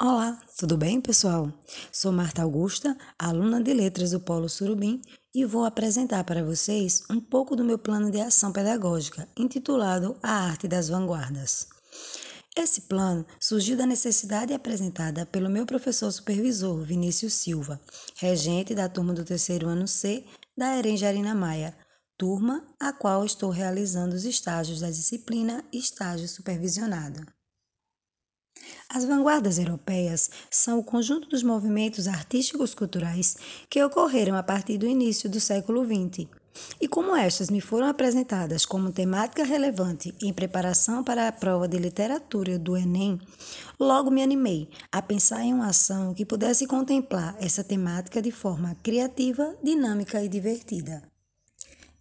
Olá, tudo bem, pessoal? Sou Marta Augusta, aluna de Letras do Polo Surubim, e vou apresentar para vocês um pouco do meu plano de ação pedagógica, intitulado A Arte das Vanguardas. Esse plano surgiu da necessidade apresentada pelo meu professor supervisor, Vinícius Silva, regente da turma do terceiro ano C da Erenjarina Maia, turma a qual estou realizando os estágios da disciplina Estágio Supervisionado. As vanguardas europeias são o conjunto dos movimentos artísticos culturais que ocorreram a partir do início do século XX. E como estas me foram apresentadas como temática relevante em preparação para a prova de literatura do Enem, logo me animei a pensar em uma ação que pudesse contemplar essa temática de forma criativa, dinâmica e divertida.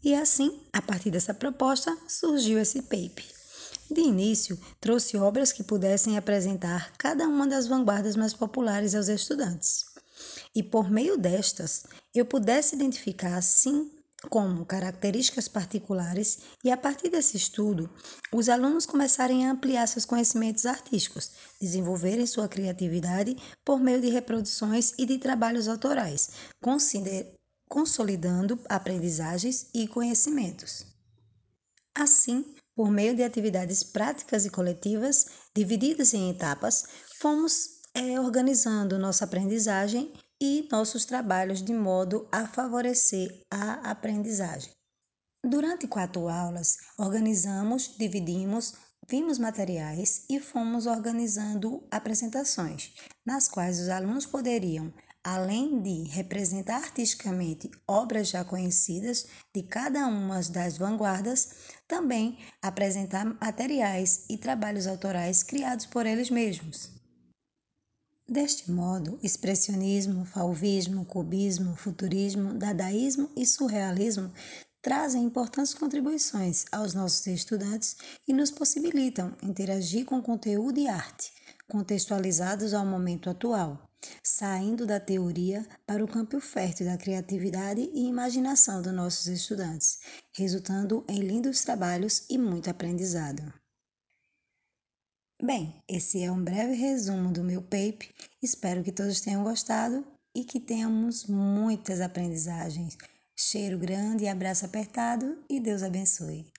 E assim, a partir dessa proposta, surgiu esse PAPE. De início, trouxe obras que pudessem apresentar cada uma das vanguardas mais populares aos estudantes. E por meio destas, eu pudesse identificar, assim como características particulares, e a partir desse estudo, os alunos começarem a ampliar seus conhecimentos artísticos, desenvolverem sua criatividade por meio de reproduções e de trabalhos autorais, consolidando aprendizagens e conhecimentos. Assim, por meio de atividades práticas e coletivas, divididas em etapas, fomos é, organizando nossa aprendizagem e nossos trabalhos de modo a favorecer a aprendizagem. Durante quatro aulas, organizamos, dividimos, vimos materiais e fomos organizando apresentações, nas quais os alunos poderiam além de representar artisticamente obras já conhecidas de cada uma das vanguardas, também apresentar materiais e trabalhos autorais criados por eles mesmos. Deste modo, expressionismo, fauvismo, cubismo, futurismo, dadaísmo e surrealismo trazem importantes contribuições aos nossos estudantes e nos possibilitam interagir com conteúdo e arte, contextualizados ao momento atual saindo da teoria para o campo fértil da criatividade e imaginação dos nossos estudantes, resultando em lindos trabalhos e muito aprendizado. Bem, esse é um breve resumo do meu paper. Espero que todos tenham gostado e que tenhamos muitas aprendizagens. Cheiro grande abraço apertado e Deus abençoe.